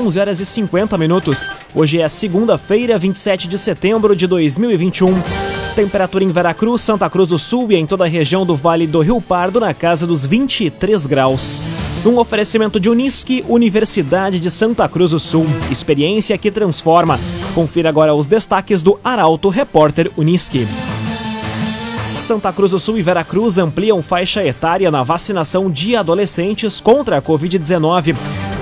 11 horas e 50 minutos. Hoje é segunda-feira, 27 de setembro de 2021. Temperatura em Veracruz, Santa Cruz do Sul e em toda a região do Vale do Rio Pardo na casa dos 23 graus. Um oferecimento de Unisque, Universidade de Santa Cruz do Sul. Experiência que transforma. Confira agora os destaques do Arauto Repórter Unisque. Santa Cruz do Sul e Veracruz ampliam faixa etária na vacinação de adolescentes contra a Covid-19.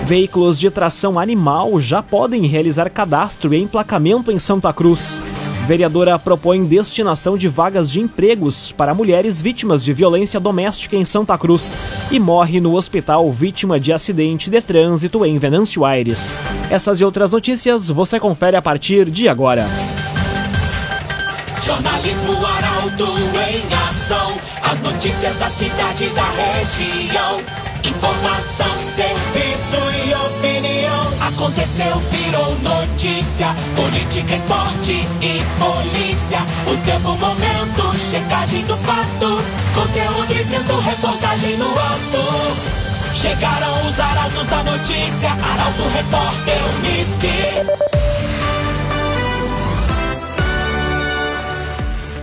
Veículos de tração animal já podem realizar cadastro e emplacamento em Santa Cruz. Vereadora propõe destinação de vagas de empregos para mulheres vítimas de violência doméstica em Santa Cruz e morre no hospital vítima de acidente de trânsito em Venâncio Aires. Essas e outras notícias você confere a partir de agora. Jornalismo Arauto em ação. As notícias da cidade e da região. Informação, opinião. Aconteceu, virou notícia. Política, esporte e polícia. O tempo, momento, checagem do fato. Conteúdo dizendo, reportagem no ato. Chegaram os arautos da notícia. Arauto, repórter, Unisque.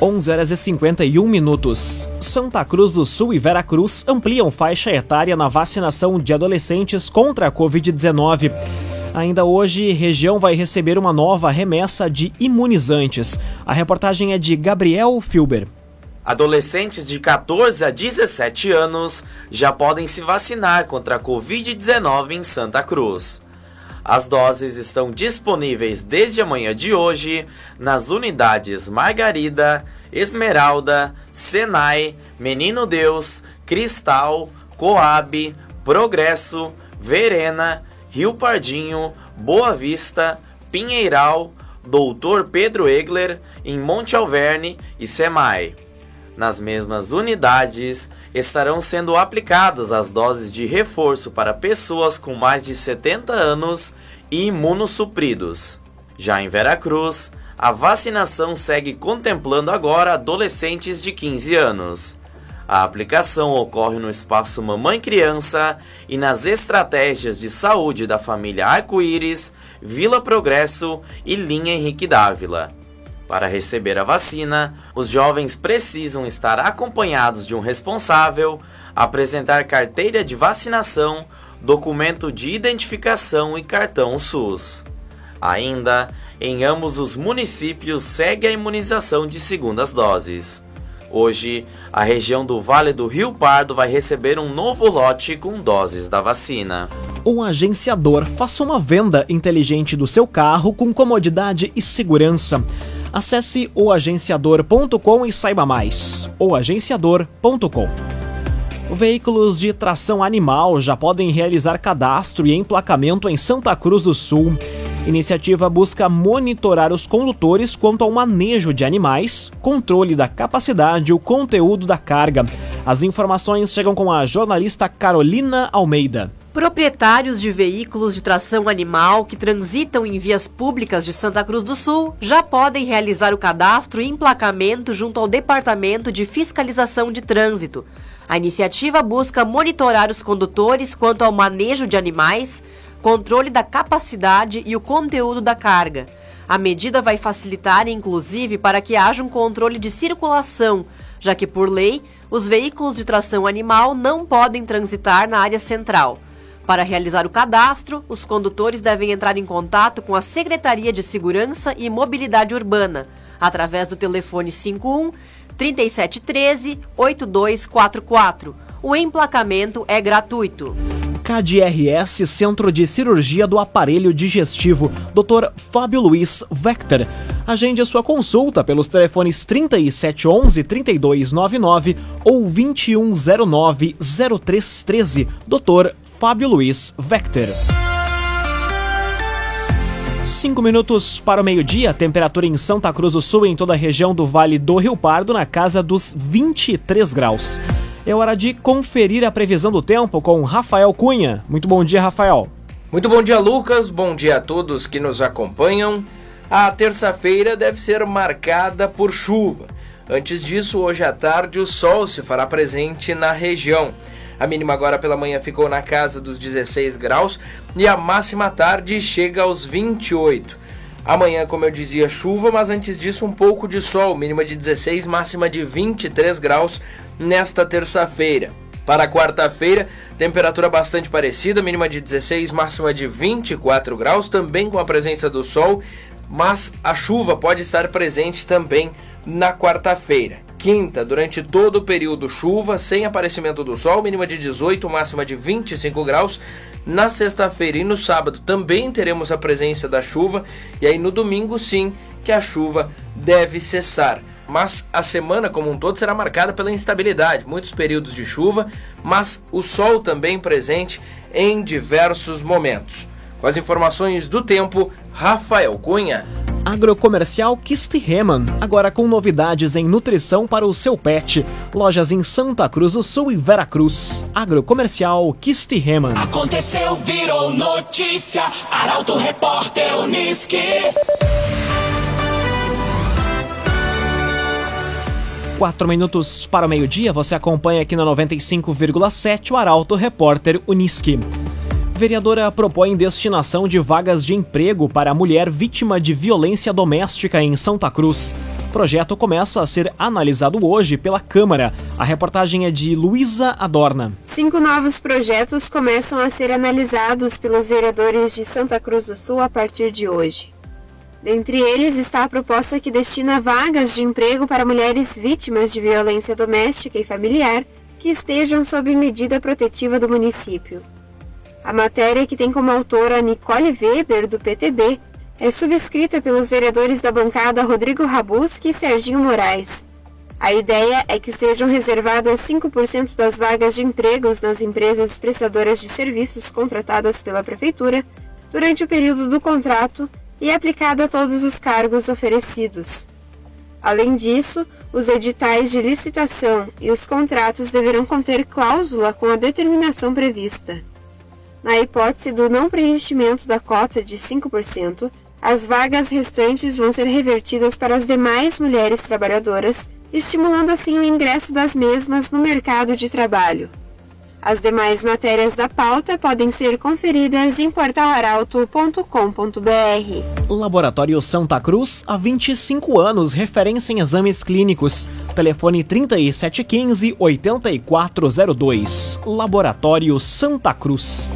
11 horas e 51 minutos. Santa Cruz do Sul e Veracruz ampliam faixa etária na vacinação de adolescentes contra a Covid-19. Ainda hoje, região vai receber uma nova remessa de imunizantes. A reportagem é de Gabriel Filber. Adolescentes de 14 a 17 anos já podem se vacinar contra a Covid-19 em Santa Cruz. As doses estão disponíveis desde amanhã de hoje nas unidades Margarida, Esmeralda, Senai, Menino Deus, Cristal, Coab, Progresso, Verena, Rio Pardinho, Boa Vista, Pinheiral, Doutor Pedro Egler, em Monte Alverne e Semai. Nas mesmas unidades estarão sendo aplicadas as doses de reforço para pessoas com mais de 70 anos e imunossupridos. Já em Veracruz, a vacinação segue contemplando agora adolescentes de 15 anos. A aplicação ocorre no espaço Mamãe Criança e nas estratégias de saúde da família Arco-Íris, Vila Progresso e Linha Henrique Dávila. Para receber a vacina, os jovens precisam estar acompanhados de um responsável, apresentar carteira de vacinação, documento de identificação e cartão SUS. Ainda, em ambos os municípios segue a imunização de segundas doses. Hoje, a região do Vale do Rio Pardo vai receber um novo lote com doses da vacina. Um agenciador faça uma venda inteligente do seu carro com comodidade e segurança. Acesse oagenciador.com e saiba mais. oagenciador.com Veículos de tração animal já podem realizar cadastro e emplacamento em Santa Cruz do Sul. Iniciativa busca monitorar os condutores quanto ao manejo de animais, controle da capacidade e o conteúdo da carga. As informações chegam com a jornalista Carolina Almeida. Proprietários de veículos de tração animal que transitam em vias públicas de Santa Cruz do Sul já podem realizar o cadastro e emplacamento junto ao Departamento de Fiscalização de Trânsito. A iniciativa busca monitorar os condutores quanto ao manejo de animais, controle da capacidade e o conteúdo da carga. A medida vai facilitar, inclusive, para que haja um controle de circulação, já que, por lei, os veículos de tração animal não podem transitar na área central. Para realizar o cadastro, os condutores devem entrar em contato com a Secretaria de Segurança e Mobilidade Urbana, através do telefone 51 3713 8244. O emplacamento é gratuito. KDRS Centro de Cirurgia do Aparelho Digestivo, Dr. Fábio Luiz Vector. Agende sua consulta pelos telefones 3711 3299 ou 2109 0313. Dr. Fábio Luiz Vector. Cinco minutos para o meio-dia, temperatura em Santa Cruz do Sul e em toda a região do Vale do Rio Pardo na casa dos 23 graus. É hora de conferir a previsão do tempo com Rafael Cunha. Muito bom dia, Rafael. Muito bom dia, Lucas. Bom dia a todos que nos acompanham. A terça-feira deve ser marcada por chuva. Antes disso, hoje à tarde, o sol se fará presente na região. A mínima agora pela manhã ficou na casa dos 16 graus e a máxima tarde chega aos 28. Amanhã, como eu dizia, chuva, mas antes disso um pouco de sol, mínima de 16, máxima de 23 graus nesta terça-feira. Para quarta-feira, temperatura bastante parecida, mínima de 16, máxima de 24 graus, também com a presença do sol, mas a chuva pode estar presente também na quarta-feira. Quinta, durante todo o período chuva, sem aparecimento do sol, mínima de 18, máxima de 25 graus. Na sexta-feira e no sábado também teremos a presença da chuva, e aí no domingo sim que a chuva deve cessar. Mas a semana como um todo será marcada pela instabilidade, muitos períodos de chuva, mas o sol também presente em diversos momentos. Com as informações do tempo, Rafael Cunha. Agrocomercial Kistihemann, agora com novidades em nutrição para o seu pet. Lojas em Santa Cruz do Sul e Veracruz. Agrocomercial Kistihemann. Aconteceu, virou notícia. Arauto Repórter Uniski. Quatro minutos para o meio-dia, você acompanha aqui na 95,7 o Arauto Repórter Uniski. Vereadora propõe destinação de vagas de emprego para mulher vítima de violência doméstica em Santa Cruz. O projeto começa a ser analisado hoje pela Câmara. A reportagem é de Luísa Adorna. Cinco novos projetos começam a ser analisados pelos vereadores de Santa Cruz do Sul a partir de hoje. Dentre eles está a proposta que destina vagas de emprego para mulheres vítimas de violência doméstica e familiar que estejam sob medida protetiva do município. A matéria, que tem como autora Nicole Weber, do PTB, é subscrita pelos vereadores da bancada Rodrigo Rabuski e Serginho Moraes. A ideia é que sejam reservadas 5% das vagas de empregos nas empresas prestadoras de serviços contratadas pela Prefeitura durante o período do contrato e aplicada a todos os cargos oferecidos. Além disso, os editais de licitação e os contratos deverão conter cláusula com a determinação prevista. Na hipótese do não preenchimento da cota de 5%, as vagas restantes vão ser revertidas para as demais mulheres trabalhadoras, estimulando assim o ingresso das mesmas no mercado de trabalho. As demais matérias da pauta podem ser conferidas em portalaralto.com.br. Laboratório Santa Cruz, há 25 anos, referência em exames clínicos. Telefone 3715 8402. Laboratório Santa Cruz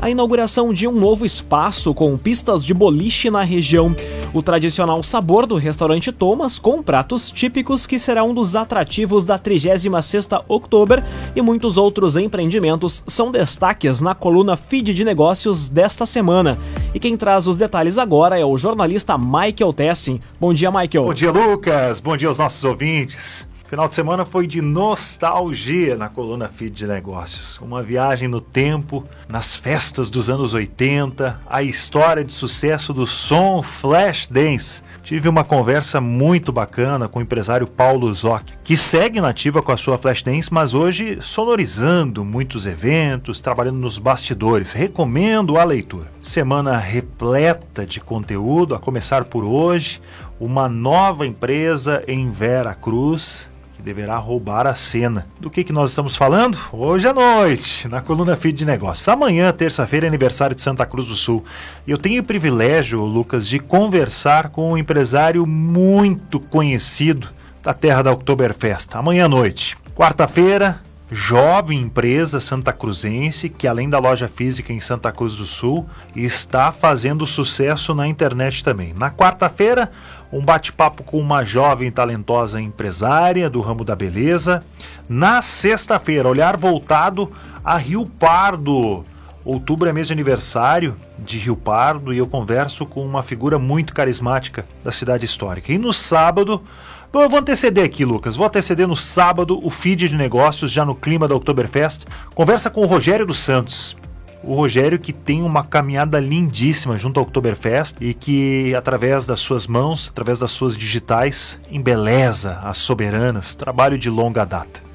a inauguração de um novo espaço com pistas de boliche na região. O tradicional sabor do restaurante Thomas, com pratos típicos que será um dos atrativos da 36ª Outubro e muitos outros empreendimentos são destaques na coluna Feed de Negócios desta semana. E quem traz os detalhes agora é o jornalista Michael Tessin. Bom dia, Michael. Bom dia, Lucas. Bom dia aos nossos ouvintes. Final de semana foi de nostalgia na coluna Feed de Negócios. Uma viagem no tempo, nas festas dos anos 80, a história de sucesso do som Flash Dance. Tive uma conversa muito bacana com o empresário Paulo Zoc, que segue nativa com a sua Flash Dance, mas hoje sonorizando muitos eventos, trabalhando nos bastidores. Recomendo a leitura. Semana repleta de conteúdo, a começar por hoje, uma nova empresa em Vera Cruz que deverá roubar a cena. Do que, que nós estamos falando? Hoje à noite, na coluna Feed de Negócios. Amanhã, terça-feira, é aniversário de Santa Cruz do Sul. Eu tenho o privilégio, Lucas, de conversar com um empresário muito conhecido da terra da Oktoberfest. Amanhã à noite. Quarta-feira, jovem empresa santa cruzense que além da loja física em Santa Cruz do Sul está fazendo sucesso na internet também. Na quarta-feira, um bate-papo com uma jovem talentosa empresária do ramo da beleza. Na sexta-feira, olhar voltado a Rio Pardo. Outubro é mês de aniversário de Rio Pardo e eu converso com uma figura muito carismática da cidade histórica. E no sábado, Bom, eu vou anteceder aqui, Lucas. Vou anteceder no sábado o feed de negócios, já no clima da Oktoberfest. Conversa com o Rogério dos Santos. O Rogério que tem uma caminhada lindíssima junto ao Oktoberfest e que, através das suas mãos, através das suas digitais, embeleza as soberanas. Trabalho de longa data.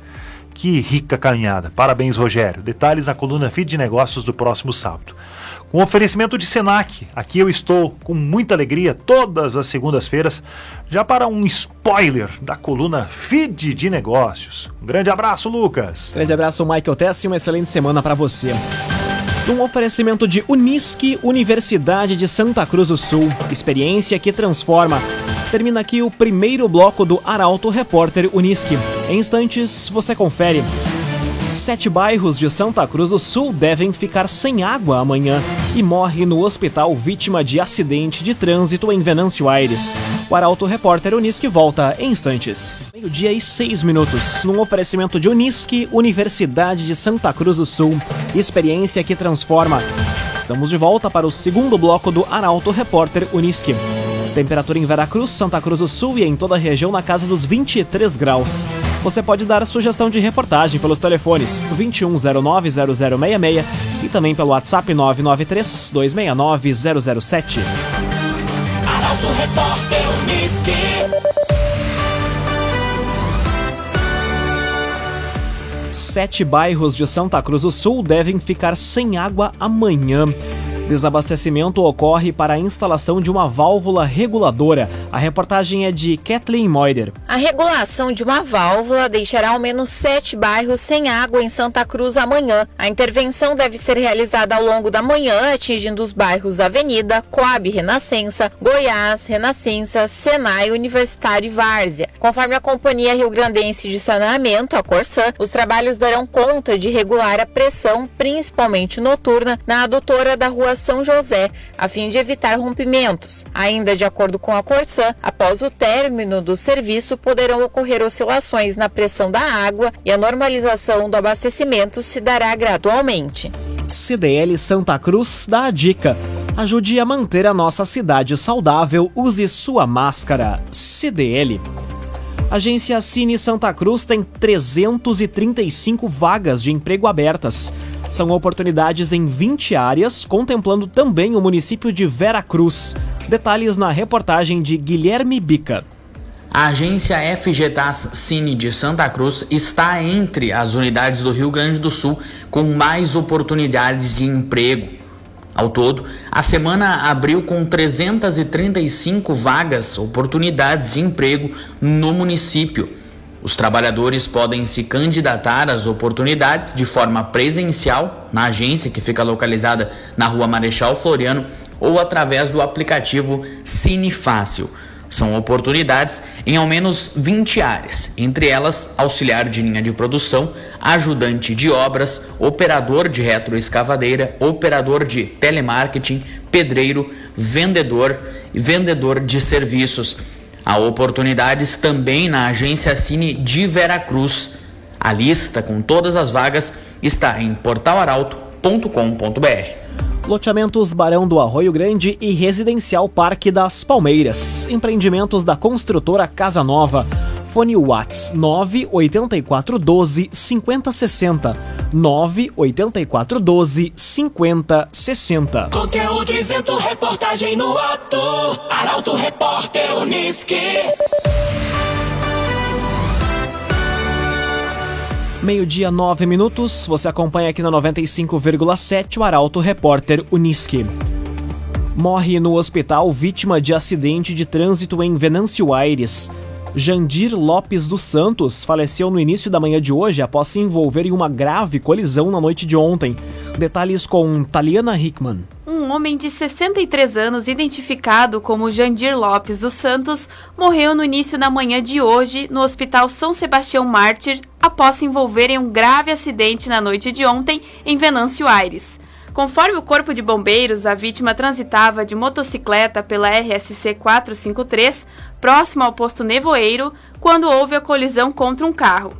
Que rica caminhada. Parabéns, Rogério. Detalhes na coluna Feed de Negócios do próximo sábado. Com oferecimento de Senac, aqui eu estou com muita alegria todas as segundas-feiras, já para um spoiler da coluna Feed de Negócios. Um grande abraço, Lucas. Grande abraço, Michael Tess, e uma excelente semana para você. Um oferecimento de Unisque, Universidade de Santa Cruz do Sul. Experiência que transforma. Termina aqui o primeiro bloco do Arauto Repórter Unisque. Em instantes, você confere. Sete bairros de Santa Cruz do Sul devem ficar sem água amanhã e morre no hospital vítima de acidente de trânsito em Venâncio Aires. O Arauto Repórter Unisque volta em instantes. Meio-dia e seis minutos, num oferecimento de Unisque, Universidade de Santa Cruz do Sul. Experiência que transforma. Estamos de volta para o segundo bloco do Arauto Repórter Unisque. Temperatura em Veracruz, Santa Cruz do Sul e em toda a região na casa dos 23 graus. Você pode dar a sugestão de reportagem pelos telefones 2109-0066 e também pelo WhatsApp 993-269-007. Arauto Repórter Unisque. Sete bairros de Santa Cruz do Sul devem ficar sem água amanhã. Desabastecimento ocorre para a instalação de uma válvula reguladora. A reportagem é de Kathleen Moider. A regulação de uma válvula deixará ao menos sete bairros sem água em Santa Cruz amanhã. A intervenção deve ser realizada ao longo da manhã, atingindo os bairros Avenida, Coab Renascença, Goiás, Renascença, Senai, Universitário e Várzea. Conforme a Companhia Rio Grandense de Saneamento, a Corsã, os trabalhos darão conta de regular a pressão, principalmente noturna, na adutora da rua são José, a fim de evitar rompimentos. Ainda de acordo com a Corsã, após o término do serviço, poderão ocorrer oscilações na pressão da água e a normalização do abastecimento se dará gradualmente. CDL Santa Cruz dá a dica. Ajude a manter a nossa cidade saudável, use sua máscara. CDL. Agência Cine Santa Cruz tem 335 vagas de emprego abertas. São oportunidades em 20 áreas, contemplando também o município de Vera Cruz. Detalhes na reportagem de Guilherme Bica. A agência FGTAS Cine de Santa Cruz está entre as unidades do Rio Grande do Sul com mais oportunidades de emprego. Ao todo, a semana abriu com 335 vagas, oportunidades de emprego no município. Os trabalhadores podem se candidatar às oportunidades de forma presencial na agência que fica localizada na Rua Marechal Floriano ou através do aplicativo Cine Fácil. São oportunidades em ao menos 20 áreas, entre elas auxiliar de linha de produção, ajudante de obras, operador de retroescavadeira, operador de telemarketing, pedreiro, vendedor e vendedor de serviços. Há oportunidades também na agência Cine de Veracruz. A lista com todas as vagas está em portalaralto.com.br. Loteamentos Barão do Arroio Grande e Residencial Parque das Palmeiras. Empreendimentos da construtora Casa Nova. Fone Whats 98412 5060. 98412 5060. Conteúdo isento, reportagem no ato. Arauto Repórter Unisque. Meio-dia, nove minutos. Você acompanha aqui na 95,7 o Arauto Repórter Unisque. Morre no hospital vítima de acidente de trânsito em Venâncio Aires. Jandir Lopes dos Santos faleceu no início da manhã de hoje após se envolver em uma grave colisão na noite de ontem. Detalhes com Taliana Hickman. Um homem de 63 anos, identificado como Jandir Lopes dos Santos, morreu no início da manhã de hoje no Hospital São Sebastião Mártir após se envolver em um grave acidente na noite de ontem em Venâncio Aires. Conforme o Corpo de Bombeiros, a vítima transitava de motocicleta pela RSC 453, próximo ao posto Nevoeiro, quando houve a colisão contra um carro.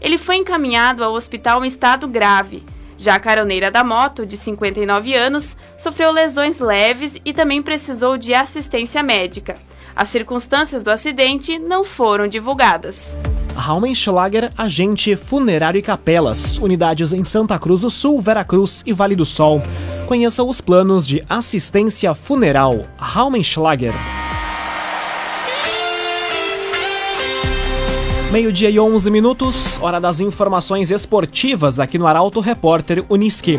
Ele foi encaminhado ao hospital em estado grave. Já a caroneira da moto, de 59 anos, sofreu lesões leves e também precisou de assistência médica. As circunstâncias do acidente não foram divulgadas. Raumenschlager, agente funerário e capelas, unidades em Santa Cruz do Sul, Veracruz e Vale do Sol. Conheça os planos de assistência funeral Raumenschlager. Meio-dia e 11 minutos, hora das informações esportivas aqui no Arauto Repórter Uniski.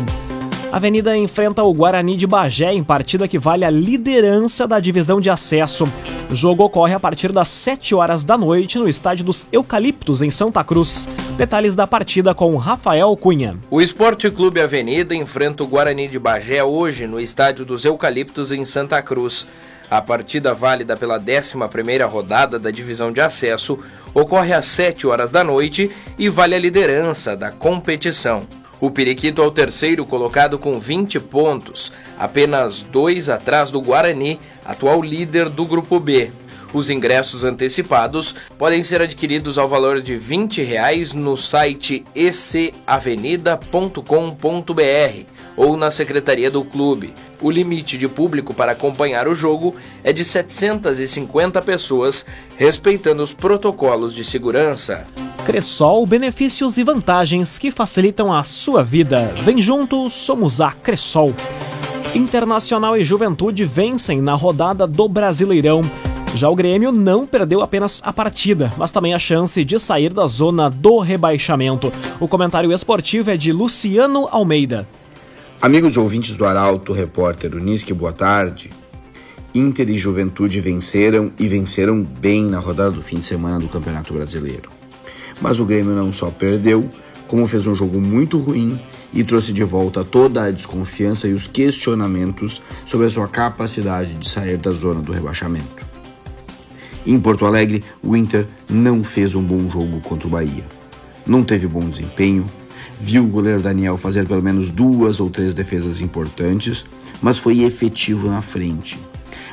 Avenida enfrenta o Guarani de Bagé em partida que vale a liderança da divisão de acesso. O jogo ocorre a partir das 7 horas da noite no estádio dos Eucaliptos, em Santa Cruz. Detalhes da partida com Rafael Cunha. O Esporte Clube Avenida enfrenta o Guarani de Bagé hoje no estádio dos Eucaliptos, em Santa Cruz. A partida válida pela 11ª rodada da divisão de acesso ocorre às 7 horas da noite e vale a liderança da competição. O Periquito é o terceiro colocado com 20 pontos, apenas dois atrás do Guarani, atual líder do Grupo B. Os ingressos antecipados podem ser adquiridos ao valor de 20 reais no site ecavenida.com.br ou na secretaria do clube. O limite de público para acompanhar o jogo é de 750 pessoas, respeitando os protocolos de segurança. Cressol, benefícios e vantagens que facilitam a sua vida. Vem junto, somos a Cressol. Internacional e Juventude vencem na rodada do Brasileirão. Já o Grêmio não perdeu apenas a partida, mas também a chance de sair da zona do rebaixamento. O comentário esportivo é de Luciano Almeida. Amigos ouvintes do Arauto, repórter Unisque, boa tarde. Inter e Juventude venceram e venceram bem na rodada do fim de semana do Campeonato Brasileiro. Mas o Grêmio não só perdeu, como fez um jogo muito ruim e trouxe de volta toda a desconfiança e os questionamentos sobre a sua capacidade de sair da zona do rebaixamento. Em Porto Alegre, o Inter não fez um bom jogo contra o Bahia. Não teve bom desempenho, viu o goleiro Daniel fazer pelo menos duas ou três defesas importantes, mas foi efetivo na frente.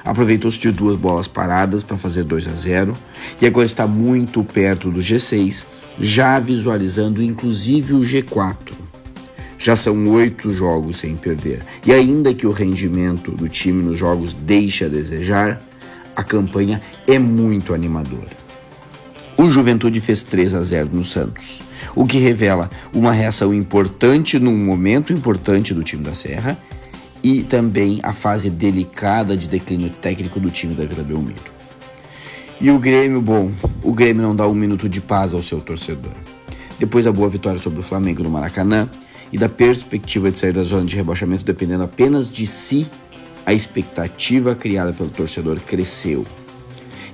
Aproveitou-se de duas bolas paradas para fazer 2 a 0 e agora está muito perto do G6, já visualizando inclusive o G4. Já são oito jogos sem perder, e ainda que o rendimento do time nos jogos deixe a desejar, a campanha é muito animadora. O Juventude fez 3 a 0 no Santos, o que revela uma reação importante num momento importante do time da Serra e também a fase delicada de declínio técnico do time da Vila Belmiro. E o Grêmio, bom, o Grêmio não dá um minuto de paz ao seu torcedor. Depois da boa vitória sobre o Flamengo no Maracanã e da perspectiva de sair da zona de rebaixamento dependendo apenas de si, a expectativa criada pelo torcedor cresceu.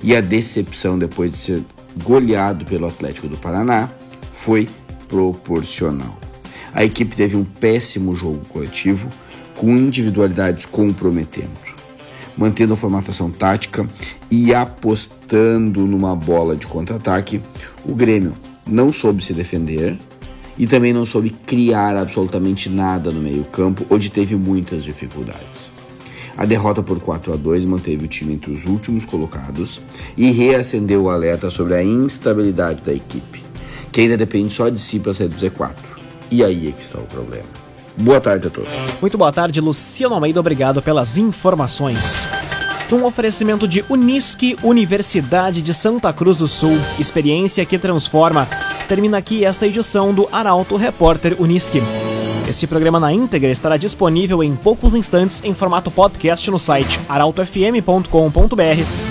E a decepção depois de ser goleado pelo Atlético do Paraná, foi proporcional. A equipe teve um péssimo jogo coletivo, com individualidades comprometendo. Mantendo a formatação tática e apostando numa bola de contra-ataque, o Grêmio não soube se defender e também não soube criar absolutamente nada no meio-campo, onde teve muitas dificuldades. A derrota por 4 a 2 manteve o time entre os últimos colocados e reacendeu o alerta sobre a instabilidade da equipe, que ainda depende só de si para sair do Z4. E aí é que está o problema. Boa tarde a todos. Muito boa tarde, Luciano Almeida. Obrigado pelas informações. Um oferecimento de Unisque, Universidade de Santa Cruz do Sul. Experiência que transforma. Termina aqui esta edição do Arauto Repórter Unisque. Este programa na íntegra estará disponível em poucos instantes em formato podcast no site arautofm.com.br,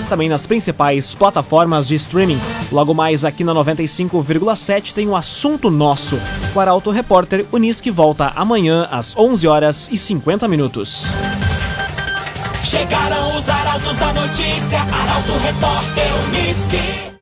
também nas principais plataformas de streaming. Logo mais aqui na 95,7 tem o um assunto nosso. O Arauto Repórter Unisque volta amanhã às 11 horas e 50 minutos. Chegaram os arautos da notícia, Arauto Repórter Unisque.